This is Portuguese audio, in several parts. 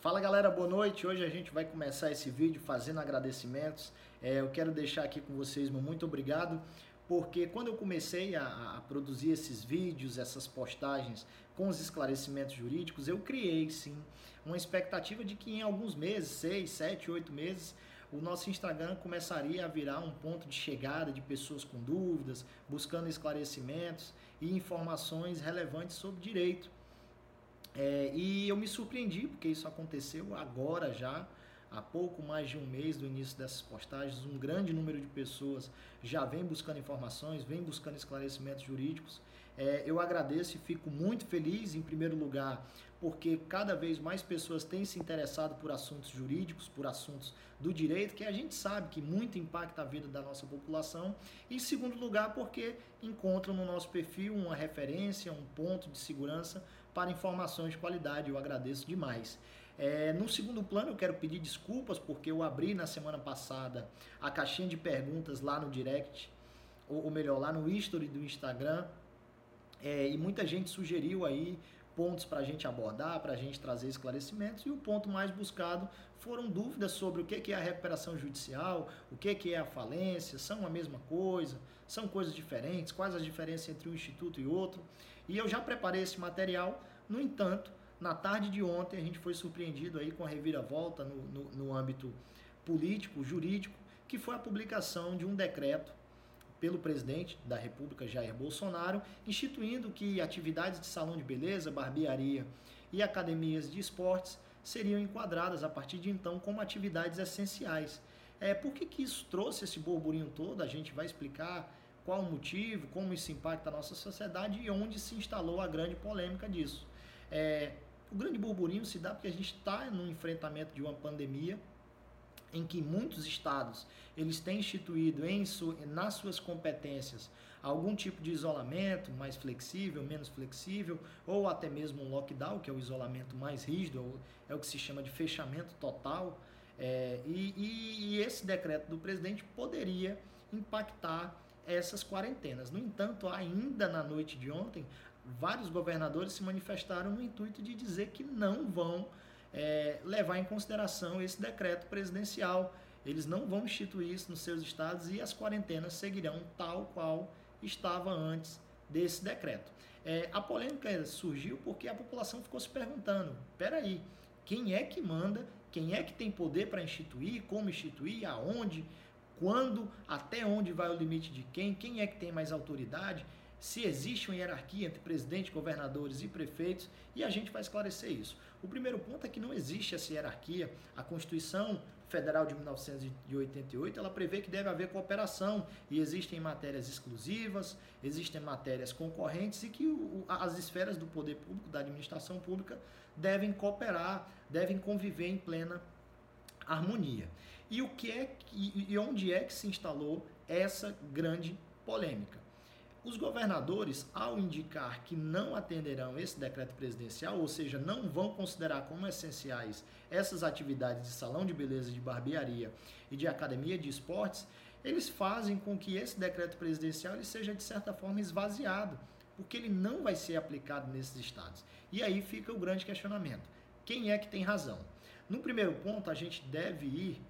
Fala galera, boa noite. Hoje a gente vai começar esse vídeo fazendo agradecimentos. É, eu quero deixar aqui com vocês meu muito obrigado, porque quando eu comecei a, a, produzir esses vídeos, essas postagens com os esclarecimentos jurídicos, eu criei sim uma expectativa de que em alguns meses, seis, sete, oito meses, o nosso Instagram começaria a virar um ponto de chegada de pessoas com dúvidas, buscando esclarecimentos e informações relevantes sobre direito. É, e eu me surpreendi, porque isso aconteceu agora já, há pouco mais de um mês do início dessas postagens. Um grande número de pessoas já vem buscando informações, vem buscando esclarecimentos jurídicos. É, eu agradeço e fico muito feliz, em primeiro lugar, porque cada vez mais pessoas têm se interessado por assuntos jurídicos, por assuntos do direito, que a gente sabe que muito impacta a vida da nossa população. E em segundo lugar, porque encontram no nosso perfil uma referência, um ponto de segurança para informações de qualidade. Eu agradeço demais. É, no segundo plano, eu quero pedir desculpas porque eu abri na semana passada a caixinha de perguntas lá no direct, ou, ou melhor, lá no history do Instagram é, e muita gente sugeriu aí pontos para a gente abordar, para a gente trazer esclarecimentos, e o ponto mais buscado foram dúvidas sobre o que é a recuperação judicial, o que é a falência, são a mesma coisa, são coisas diferentes, quais as diferenças entre um instituto e outro. E eu já preparei esse material, no entanto, na tarde de ontem a gente foi surpreendido aí com a reviravolta no, no, no âmbito político, jurídico, que foi a publicação de um decreto pelo presidente da República, Jair Bolsonaro, instituindo que atividades de salão de beleza, barbearia e academias de esportes seriam enquadradas a partir de então como atividades essenciais. É, por que, que isso trouxe esse burburinho todo? A gente vai explicar qual o motivo, como isso impacta a nossa sociedade e onde se instalou a grande polêmica disso. É, o grande burburinho se dá porque a gente está no enfrentamento de uma pandemia em que muitos estados eles têm instituído em su, nas suas competências algum tipo de isolamento mais flexível, menos flexível, ou até mesmo um lockdown, que é o isolamento mais rígido, é o que se chama de fechamento total. É, e, e, e esse decreto do presidente poderia impactar essas quarentenas. No entanto, ainda na noite de ontem, vários governadores se manifestaram no intuito de dizer que não vão é, levar em consideração esse decreto presidencial. Eles não vão instituir isso nos seus estados e as quarentenas seguirão tal qual estava antes desse decreto. É, a polêmica surgiu porque a população ficou se perguntando: peraí, quem é que manda? Quem é que tem poder para instituir? Como instituir? Aonde? Quando? Até onde vai o limite de quem? Quem é que tem mais autoridade? Se existe uma hierarquia entre presidente, governadores e prefeitos, e a gente vai esclarecer isso. O primeiro ponto é que não existe essa hierarquia. A Constituição Federal de 1988, ela prevê que deve haver cooperação e existem matérias exclusivas, existem matérias concorrentes e que as esferas do poder público, da administração pública, devem cooperar, devem conviver em plena harmonia. E o que é e onde é que se instalou essa grande polêmica? Os governadores, ao indicar que não atenderão esse decreto presidencial, ou seja, não vão considerar como essenciais essas atividades de salão de beleza, de barbearia e de academia de esportes, eles fazem com que esse decreto presidencial ele seja de certa forma esvaziado, porque ele não vai ser aplicado nesses estados. E aí fica o grande questionamento: quem é que tem razão? No primeiro ponto, a gente deve ir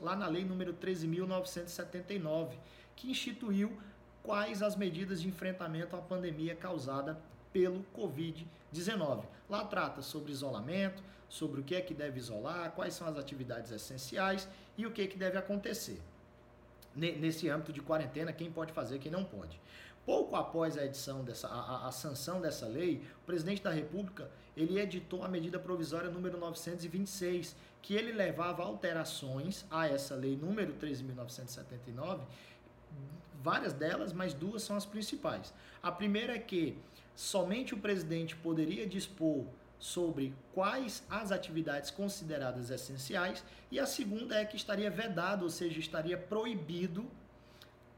lá na lei número 13.979, que instituiu quais as medidas de enfrentamento à pandemia causada pelo Covid-19. Lá trata sobre isolamento, sobre o que é que deve isolar, quais são as atividades essenciais e o que é que deve acontecer. Nesse âmbito de quarentena, quem pode fazer, quem não pode. Pouco após a edição dessa, a, a, sanção dessa lei, o presidente da República ele editou a medida provisória número 926, que ele levava alterações a essa lei número 13.979, várias delas, mas duas são as principais. A primeira é que somente o presidente poderia dispor sobre quais as atividades consideradas essenciais, e a segunda é que estaria vedado, ou seja, estaria proibido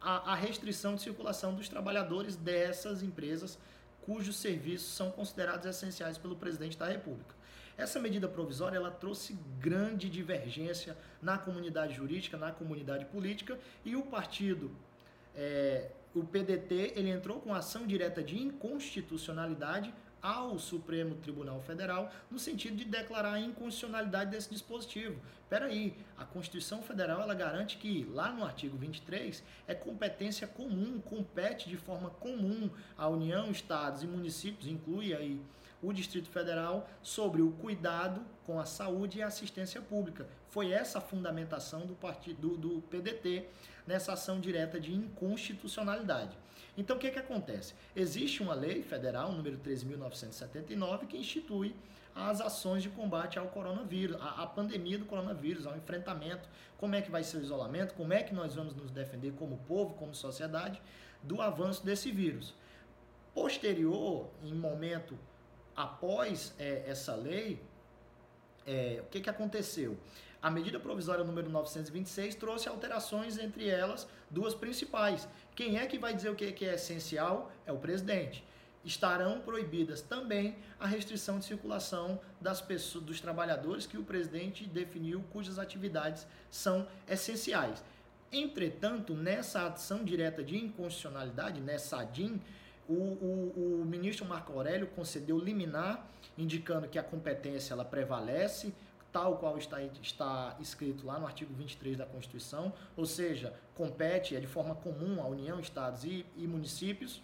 a, a restrição de circulação dos trabalhadores dessas empresas cujos serviços são considerados essenciais pelo presidente da República. Essa medida provisória ela trouxe grande divergência na comunidade jurídica, na comunidade política e o partido é, o PDT ele entrou com ação direta de inconstitucionalidade ao Supremo Tribunal Federal no sentido de declarar a inconstitucionalidade desse dispositivo. Espera aí, a Constituição Federal ela garante que lá no artigo 23 é competência comum, compete de forma comum à União, estados e municípios, inclui aí o Distrito Federal sobre o cuidado com a saúde e a assistência pública. Foi essa a fundamentação do partido do, PDT nessa ação direta de inconstitucionalidade. Então o que, que acontece? Existe uma lei federal, número 13.979, que institui as ações de combate ao coronavírus, à, à pandemia do coronavírus, ao enfrentamento, como é que vai ser o isolamento, como é que nós vamos nos defender como povo, como sociedade, do avanço desse vírus. Posterior, em momento após é, essa lei, é, o que, que aconteceu? A medida provisória número 926 trouxe alterações, entre elas duas principais. Quem é que vai dizer o que, que é essencial? É o presidente. Estarão proibidas também a restrição de circulação das pessoas, dos trabalhadores que o presidente definiu cujas atividades são essenciais. Entretanto, nessa ação direta de inconstitucionalidade, nessa ADIM, o, o, o ministro Marco Aurélio concedeu liminar, indicando que a competência ela prevalece, tal qual está, está escrito lá no artigo 23 da Constituição, ou seja, compete é de forma comum à União, Estados e, e municípios,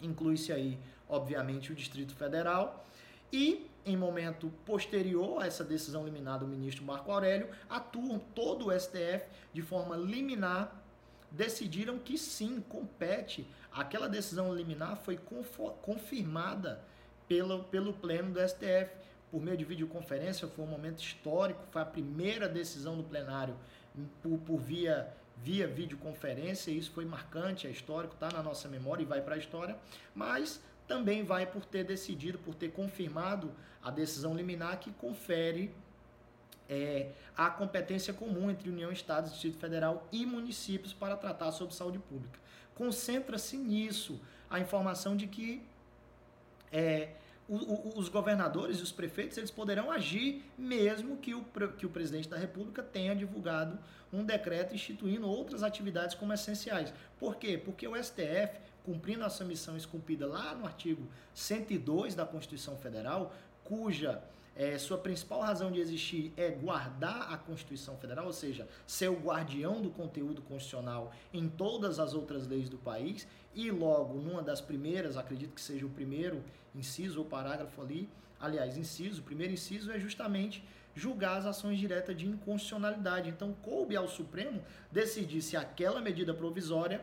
inclui-se aí, obviamente, o Distrito Federal, e em momento posterior a essa decisão liminar do ministro Marco Aurélio, atua todo o STF de forma liminar decidiram que sim, compete. Aquela decisão liminar foi confirmada pelo, pelo pleno do STF por meio de videoconferência, foi um momento histórico, foi a primeira decisão do plenário por, por via, via videoconferência, isso foi marcante, é histórico, está na nossa memória e vai para a história, mas também vai por ter decidido, por ter confirmado a decisão liminar que confere é, a competência comum entre União, Estados, Distrito Federal e municípios para tratar sobre saúde pública. Concentra-se nisso a informação de que é, o, o, os governadores e os prefeitos eles poderão agir mesmo que o, que o presidente da República tenha divulgado um decreto instituindo outras atividades como essenciais. Por quê? Porque o STF, cumprindo a sua missão esculpida lá no artigo 102 da Constituição Federal, cuja é, sua principal razão de existir é guardar a Constituição Federal, ou seja, ser o guardião do conteúdo constitucional em todas as outras leis do país, e logo, numa das primeiras, acredito que seja o primeiro inciso ou parágrafo ali, aliás, inciso, o primeiro inciso é justamente julgar as ações diretas de inconstitucionalidade. Então, coube ao Supremo decidir se aquela medida provisória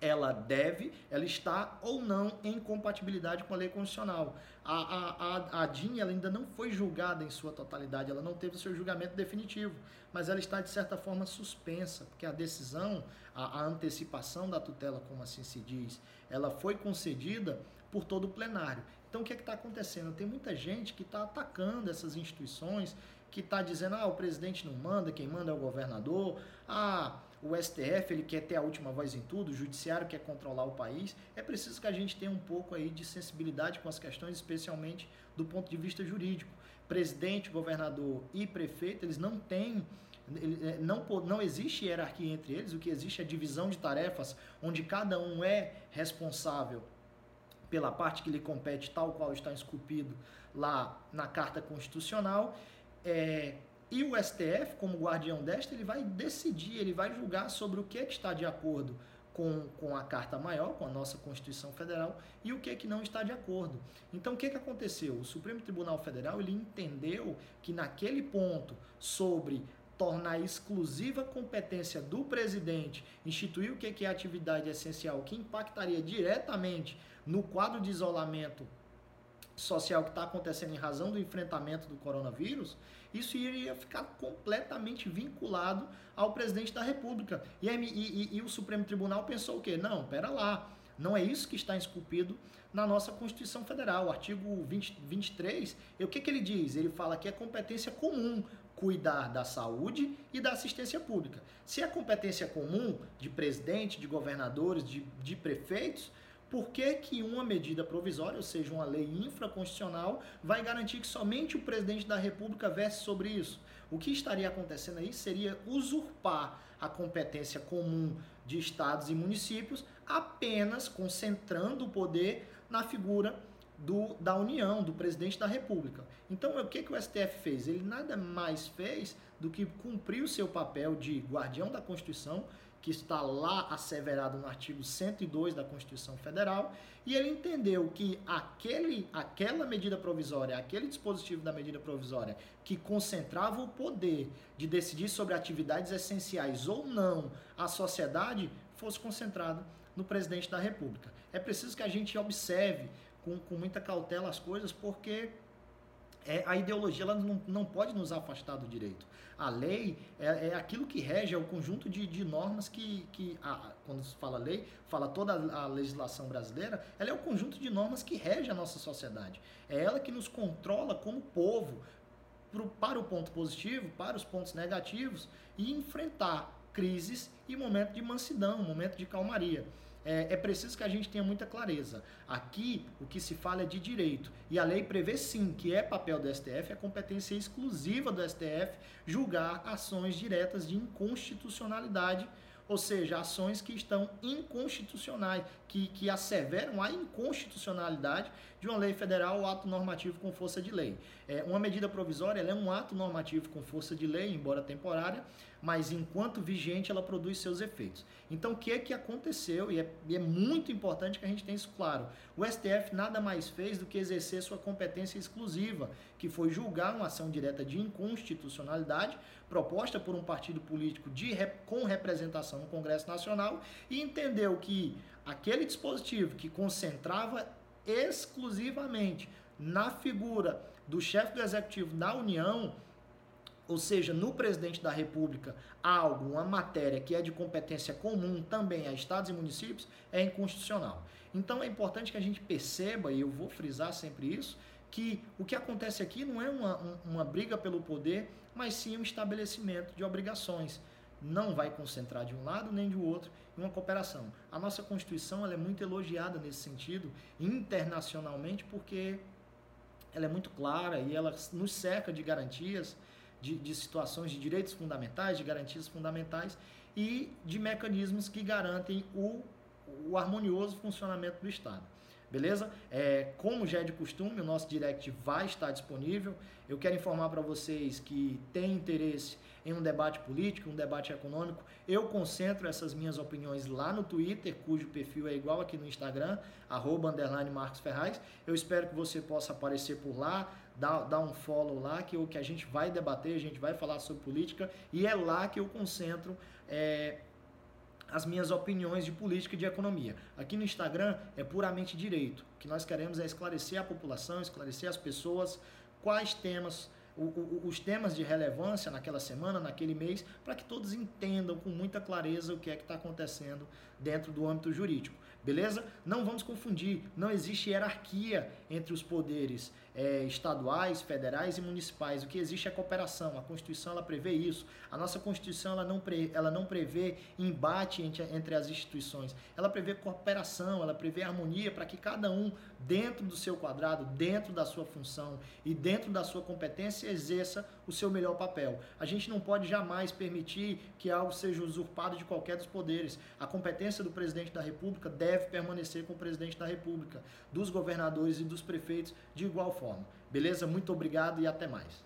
ela deve, ela está ou não em compatibilidade com a lei constitucional. A, a, a, a DIN ela ainda não foi julgada em sua totalidade, ela não teve o seu julgamento definitivo, mas ela está de certa forma suspensa, porque a decisão, a, a antecipação da tutela, como assim se diz, ela foi concedida por todo o plenário. Então o que é está acontecendo? Tem muita gente que está atacando essas instituições, que está dizendo, ah, o presidente não manda, quem manda é o governador, ah, o STF ele quer ter a última voz em tudo, o judiciário quer controlar o país, é preciso que a gente tenha um pouco aí de sensibilidade com as questões, especialmente do ponto de vista jurídico. Presidente, governador e prefeito, eles não têm é, não, não existe hierarquia entre eles, o que existe é divisão de tarefas, onde cada um é responsável pela parte que lhe compete, tal qual está esculpido lá na Carta Constitucional. É, e o STF, como guardião desta, ele vai decidir, ele vai julgar sobre o que, é que está de acordo com, com a Carta Maior, com a nossa Constituição Federal, e o que, é que não está de acordo. Então, o que, é que aconteceu? O Supremo Tribunal Federal ele entendeu que naquele ponto sobre tornar exclusiva competência do presidente instituir o que é atividade essencial que impactaria diretamente no quadro de isolamento social que está acontecendo em razão do enfrentamento do coronavírus, isso iria ficar completamente vinculado ao presidente da República. E, e, e, e o Supremo Tribunal pensou o quê? Não, pera lá, não é isso que está esculpido na nossa Constituição Federal. O artigo 20, 23, o que, que ele diz? Ele fala que é competência comum cuidar da saúde e da assistência pública. Se é competência comum de presidente, de governadores, de, de prefeitos, por que, que uma medida provisória, ou seja, uma lei infraconstitucional, vai garantir que somente o presidente da República verse sobre isso? O que estaria acontecendo aí seria usurpar a competência comum de estados e municípios, apenas concentrando o poder na figura do, da União, do presidente da República. Então, o que, que o STF fez? Ele nada mais fez do que cumprir o seu papel de guardião da Constituição, que está lá asseverado no artigo 102 da Constituição Federal, e ele entendeu que aquele, aquela medida provisória, aquele dispositivo da medida provisória que concentrava o poder de decidir sobre atividades essenciais ou não à sociedade, fosse concentrado no presidente da República. É preciso que a gente observe com, com muita cautela as coisas, porque é, a ideologia ela não, não pode nos afastar do direito. A lei é, é aquilo que rege, é o conjunto de, de normas que, que a, quando se fala lei, fala toda a legislação brasileira, ela é o conjunto de normas que rege a nossa sociedade. É ela que nos controla como povo pro, para o ponto positivo, para os pontos negativos e enfrentar crises e momento de mansidão, momento de calmaria é, é, preciso que a gente tenha muita clareza. Aqui, o que se fala é de direito. E a lei prevê sim que é papel do STF, é competência exclusiva do STF julgar ações diretas de inconstitucionalidade ou seja, ações que estão inconstitucionais, que, que asseveram a inconstitucionalidade de uma lei federal ou ato normativo com força de lei. É, uma medida provisória é um ato normativo com força de lei, embora temporária, mas enquanto vigente ela produz seus efeitos. Então o que é que aconteceu, e é, e é muito importante que a gente tenha isso claro, o STF nada mais fez do que exercer sua competência exclusiva, que foi julgar uma ação direta de inconstitucionalidade proposta por um partido político de, com representação no Congresso Nacional e entendeu que aquele dispositivo que concentrava exclusivamente na figura do chefe do executivo da União, ou seja, no presidente da República, algo, uma matéria que é de competência comum também a estados e municípios, é inconstitucional. Então é importante que a gente perceba, e eu vou frisar sempre isso, que o que acontece aqui não é uma, uma briga pelo poder, mas sim um estabelecimento de obrigações. Não vai concentrar de um lado nem de outro em uma cooperação. A nossa Constituição ela é muito elogiada nesse sentido, internacionalmente, porque ela é muito clara e ela nos cerca de garantias de, de situações de direitos fundamentais, de garantias fundamentais e de mecanismos que garantem o, o harmonioso funcionamento do Estado. Beleza? É, como já é de costume, o nosso direct vai estar disponível. Eu quero informar para vocês que tem interesse em um debate político, um debate econômico. Eu concentro essas minhas opiniões lá no Twitter, cujo perfil é igual aqui no Instagram, arroba, Marcos Ferraz. Eu espero que você possa aparecer por lá, dá, dá um follow lá, que, eu, que a gente vai debater, a gente vai falar sobre política, e é lá que eu concentro é, as minhas opiniões de política e de economia. Aqui no Instagram é puramente direito. O que nós queremos é esclarecer a população, esclarecer as pessoas quais temas os temas de relevância naquela semana, naquele mês, para que todos entendam com muita clareza o que é que está acontecendo dentro do âmbito jurídico. Beleza? Não vamos confundir, não existe hierarquia entre os poderes é, estaduais, federais e municipais. O que existe é cooperação. A Constituição ela prevê isso. A nossa Constituição ela não, pre, ela não prevê embate entre, entre as instituições. Ela prevê cooperação, ela prevê harmonia para que cada um, dentro do seu quadrado, dentro da sua função e dentro da sua competência, exerça o seu melhor papel. A gente não pode jamais permitir que algo seja usurpado de qualquer dos poderes. A competência do presidente da República deve permanecer com o presidente da República, dos governadores e dos prefeitos de igual forma. Beleza? Muito obrigado e até mais.